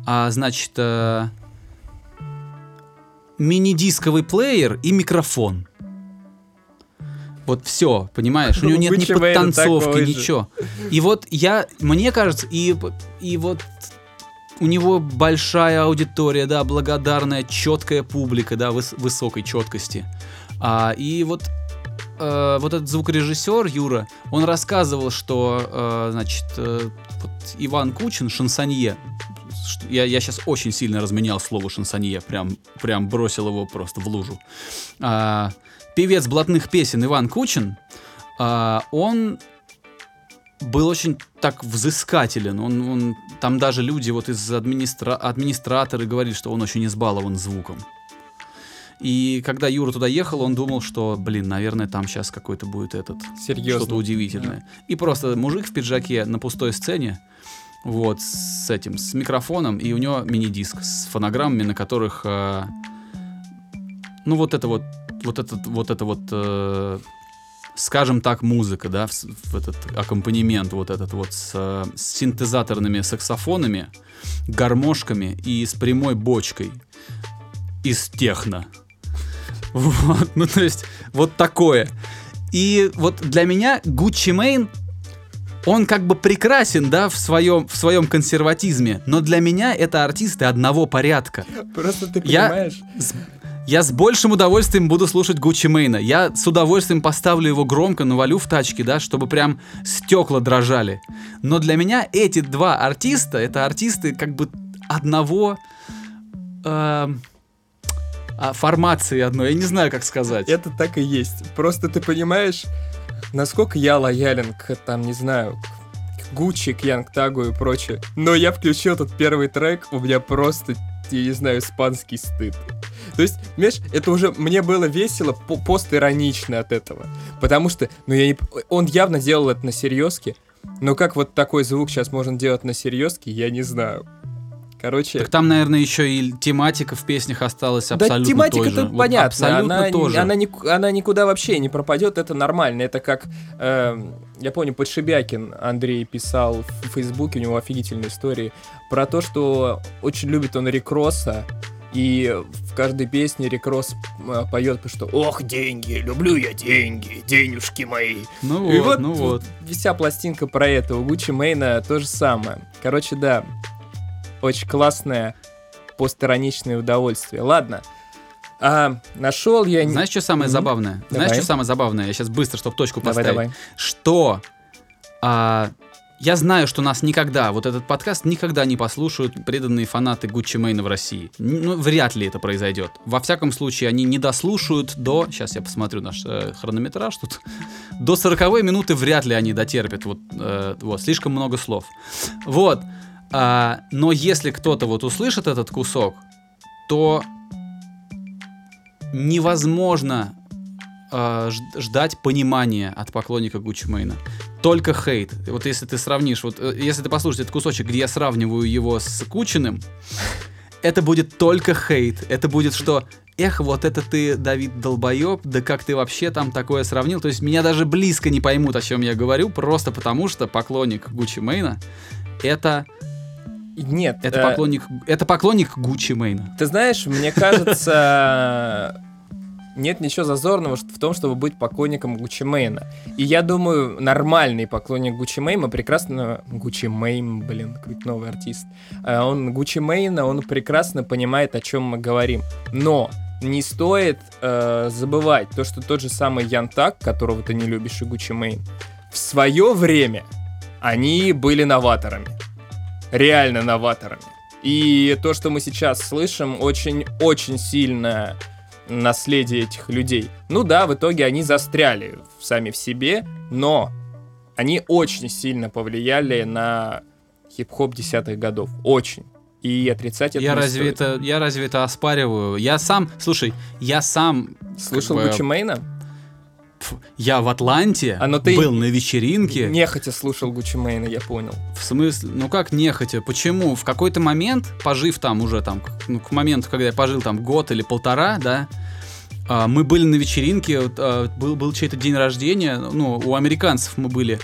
Speaker 1: а, значит, э, мини-дисковый плеер и микрофон. Вот все, понимаешь, у него нет ни подтанцовки, ничего. И вот я, мне кажется, и, и вот у него большая аудитория, да, благодарная, четкая публика, да, выс- высокой четкости. А, и вот э, вот этот звукорежиссер Юра, он рассказывал, что, э, значит, э, вот Иван Кучин, шансонье, я, я сейчас очень сильно разменял слово шансонье, прям, прям бросил его просто в лужу. А, певец блатных песен Иван Кучин, а, он был очень так взыскателен. Он, он- там даже люди вот из администра... администраторы говорили, что он очень избалован звуком. И когда Юра туда ехал, он думал, что, блин, наверное, там сейчас какой-то будет этот
Speaker 2: Серьезно.
Speaker 1: что-то удивительное. И просто мужик в пиджаке на пустой сцене, вот, с этим, с микрофоном, и у него мини-диск с фонограммами, на которых, э, ну, вот это вот, вот этот, вот это вот, э, скажем так, музыка, да, в, в этот аккомпанемент вот этот вот с, э, с синтезаторными саксофонами, гармошками и с прямой бочкой из техно. Вот, ну то есть вот такое. И вот для меня Гуччи Мейн, он как бы прекрасен, да, в своем, в своем консерватизме, но для меня это артисты одного порядка.
Speaker 2: Просто ты
Speaker 1: Я-
Speaker 2: понимаешь?
Speaker 1: С- Я с большим удовольствием буду слушать Гуччи Мейна. Я с удовольствием поставлю его громко, навалю в тачке, да, чтобы прям стекла дрожали. Но для меня эти два артиста, это артисты как бы одного а, формации одной. Я не знаю, как сказать.
Speaker 2: Это так и есть. Просто ты понимаешь, насколько я лоялен к, там, не знаю, к Гуччи, к Янг и прочее. Но я включил этот первый трек, у меня просто я не знаю, испанский стыд. То есть, понимаешь, это уже мне было весело, по- постиронично от этого. Потому что, ну я не... Он явно делал это на серьезке, но как вот такой звук сейчас можно делать на серьезке, я не знаю. Короче...
Speaker 1: Так там, наверное, еще и тематика в песнях осталась абсолютно
Speaker 2: да, тематика
Speaker 1: той же. Вот
Speaker 2: понятно.
Speaker 1: абсолютно
Speaker 2: она,
Speaker 1: тоже.
Speaker 2: Она, ник- она никуда вообще не пропадет, это нормально. Это как, эм, я помню, Подшибякин Андрей писал в Фейсбуке, у него офигительные истории, про то, что очень любит он Рик Росса, и в каждой песне Рик Росс э, поет, что «Ох, деньги, люблю я деньги, денежки мои».
Speaker 1: Ну
Speaker 2: И
Speaker 1: вот, ну вот.
Speaker 2: Вся пластинка про это. У Гуччи Мейна то же самое. Короче, да. Очень классное постироничное удовольствие. Ладно. А, нашел я...
Speaker 1: Знаешь, что самое
Speaker 2: Мгм.
Speaker 1: забавное? Знаешь,
Speaker 2: Давай.
Speaker 1: что самое забавное? Я сейчас быстро, чтобы точку
Speaker 2: Давай,
Speaker 1: поставить.
Speaker 2: давай.
Speaker 1: Что а, я знаю, что нас никогда, вот этот подкаст никогда не послушают преданные фанаты Гуччи Мейна в России. Ну, вряд ли это произойдет. Во всяком случае, они не дослушают до... Сейчас я посмотрю наш э, хронометраж тут. До 40 минуты вряд ли они дотерпят. Вот, э, вот, слишком много слов. Вот. А, но если кто-то вот услышит этот кусок, то невозможно ж- ждать понимания от поклонника Гуччи Мейна. Только хейт. Вот если ты сравнишь, вот э, если ты послушаешь этот кусочек, где я сравниваю его с Кучиным, это будет только хейт. Это будет что, эх, вот это ты, Давид, долбоеб, да как ты вообще там такое сравнил? То есть меня даже близко не поймут, о чем я говорю, просто потому что поклонник Гуччи Мейна это,
Speaker 2: Нет.
Speaker 1: это
Speaker 2: э,
Speaker 1: поклонник, это поклонник Гуччи Мейна.
Speaker 2: Ты знаешь, мне кажется, нет ничего зазорного в том, чтобы быть поклонником Гуччи Мейна. И я думаю, нормальный поклонник Гуччи Мейна прекрасно... Гуччи Мейн, блин, какой-то новый артист. А, Он Гуччи Мейна, он прекрасно понимает, о чем мы говорим. Но не стоит э, забывать то, что тот же самый Ян Так, которого ты не любишь, и Гуччи Мейн, в свое время они были новаторами. Реально новаторами. И то, что мы сейчас слышим, очень-очень сильно наследие этих людей. Ну да, в итоге они застряли сами в себе, но они очень сильно повлияли на хип-хоп десятых годов. Очень. И отрицать это
Speaker 1: Я разве
Speaker 2: стоит.
Speaker 1: это, я разве это оспариваю? Я сам, слушай, я сам
Speaker 2: Слышал
Speaker 1: бы-
Speaker 2: Гуччи Мейна?
Speaker 1: Пф, Я в Атланте
Speaker 2: А, но ты
Speaker 1: был на вечеринке.
Speaker 2: Нехотя слушал Гуччи Мейна, я понял.
Speaker 1: В смысле, ну как нехотя? Почему? В какой-то момент, пожив там уже там, ну, к моменту, когда я пожил там год или полтора, да, а, мы были на вечеринке, а, был, был чей-то день рождения, ну, у американцев мы были.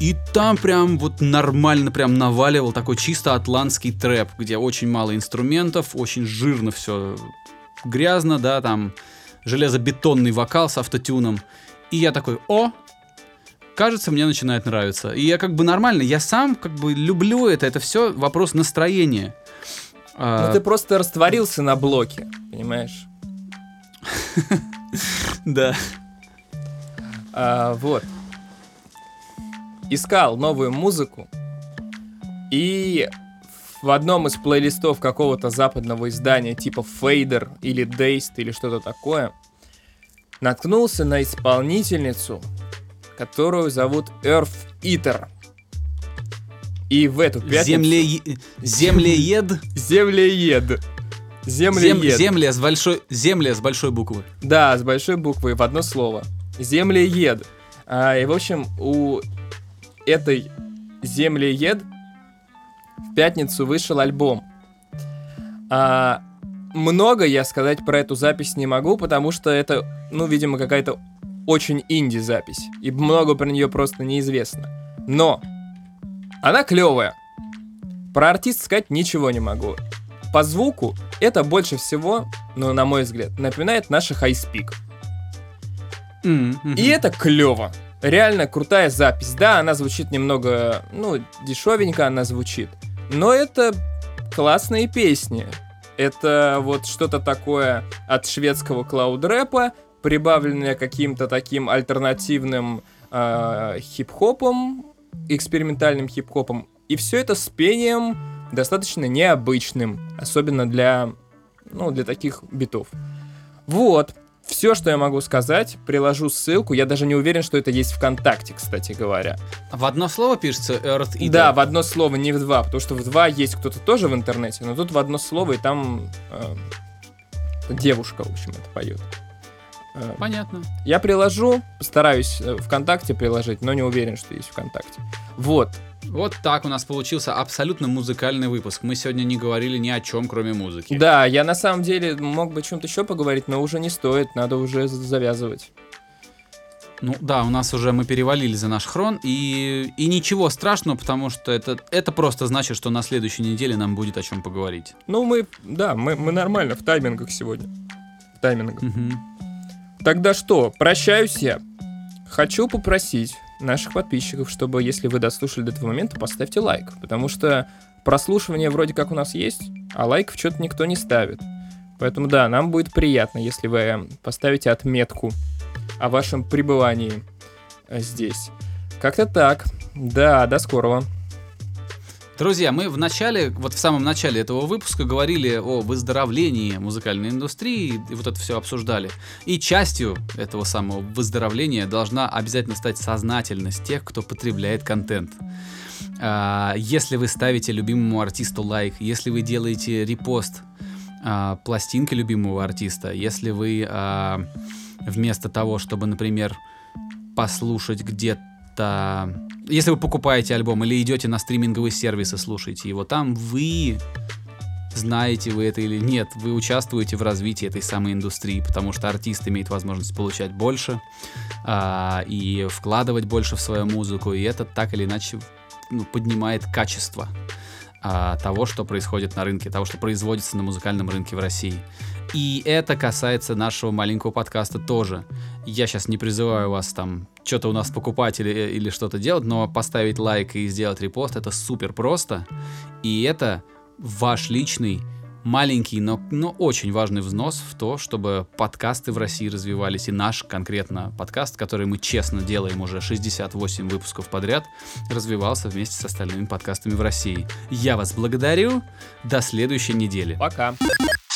Speaker 1: И там прям вот нормально прям наваливал такой чисто атлантский трэп, где очень мало инструментов, очень жирно все грязно, да, там железобетонный вокал с автотюном. И я такой, о, кажется, мне начинает нравиться. И я как бы нормально, я сам как бы люблю это, это все вопрос настроения. А,
Speaker 2: Ну ты просто растворился на блоке, понимаешь?
Speaker 1: Да.
Speaker 2: А, вот. Искал новую музыку. И в одном из плейлистов какого-то западного издания типа Fader или Dazed или что-то такое наткнулся на исполнительницу, которую зовут Earth Eater. И в эту пятницу...
Speaker 1: Земле... Землеед.
Speaker 2: Землеед.
Speaker 1: Зем...
Speaker 2: Землеед.
Speaker 1: Земля с большой... Земля с большой буквы.
Speaker 2: Да, с большой буквы в одно слово. Землеед. А, и, в общем, у этой Землеед в пятницу вышел альбом. А, много я сказать про эту запись не могу, потому что это, ну, видимо, какая-то очень инди-запись. И много про нее просто неизвестно. Но она клевая. Про артиста сказать ничего не могу. По звуку это больше всего, ну, на мой взгляд, напоминает наши хайспик.
Speaker 1: Мгм.
Speaker 2: И это клево. Реально крутая запись. Да, она звучит немного, ну, дешевенько она звучит. Но это классные песни. Это вот что-то такое от шведского cloud-рэпа, прибавленное каким-то таким альтернативным э, хип-хопом, экспериментальным хип-хопом. И все это с пением достаточно необычным, особенно для, ну, для таких битов. Вот. Все, что я могу сказать, приложу ссылку. Я даже не уверен, что это есть ВКонтакте, кстати говоря.
Speaker 1: В одно слово пишется Earth Eater?
Speaker 2: Да, в одно слово, не в два, потому что в два есть кто-то тоже в интернете, но тут в одно слово, и там э, девушка, в общем, это поет. Э,
Speaker 1: Понятно.
Speaker 2: Я приложу, постараюсь э, ВКонтакте приложить, но не уверен, что есть ВКонтакте. Вот.
Speaker 1: Вот так у нас получился абсолютно музыкальный выпуск. Мы сегодня не говорили ни о чем, кроме музыки.
Speaker 2: Да, я на самом деле мог бы о чем-то еще поговорить, но уже не стоит, надо уже завязывать.
Speaker 1: Ну да, у нас уже мы перевалили за наш хрон, и, и ничего страшного, потому что это, это просто значит, что на следующей неделе нам будет о чем поговорить.
Speaker 2: Ну, мы, да, мы, мы нормально в таймингах сегодня. В таймингах.
Speaker 1: Мгм.
Speaker 2: Тогда что, прощаюсь я. Хочу попросить наших подписчиков, чтобы, если вы дослушали до этого момента, поставьте лайк. Потому что прослушивание вроде как у нас есть, а лайков что-то никто не ставит. Поэтому да, нам будет приятно, если вы поставите отметку о вашем пребывании э, здесь. Как-то так. Да, до скорого.
Speaker 1: Друзья, мы в начале, вот в самом начале этого выпуска говорили о выздоровлении музыкальной индустрии, и вот это все обсуждали. И частью этого самого выздоровления должна обязательно стать сознательность тех, кто потребляет контент. А, Если вы ставите любимому артисту лайк, если вы делаете репост а, пластинки любимого артиста, если вы а, вместо того, чтобы, например, послушать где-то... Если вы покупаете альбом или идете на стриминговые сервисы, слушаете его, там вы знаете вы это или нет, вы участвуете в развитии этой самой индустрии, потому что артист имеет возможность получать больше а, и вкладывать больше в свою музыку, и это так или иначе ну, поднимает качество а, того, что происходит на рынке, того, что производится на музыкальном рынке в России. И это касается нашего маленького подкаста тоже. Я сейчас не призываю вас там что-то у нас покупать или, или что-то делать, но поставить лайк и сделать репост это супер просто. И это ваш личный маленький, но, но очень важный взнос в то, чтобы подкасты в России развивались, и наш конкретно подкаст, который мы честно делаем уже 68 выпусков подряд, развивался вместе с остальными подкастами в России. Я вас благодарю. До следующей недели.
Speaker 2: Пока.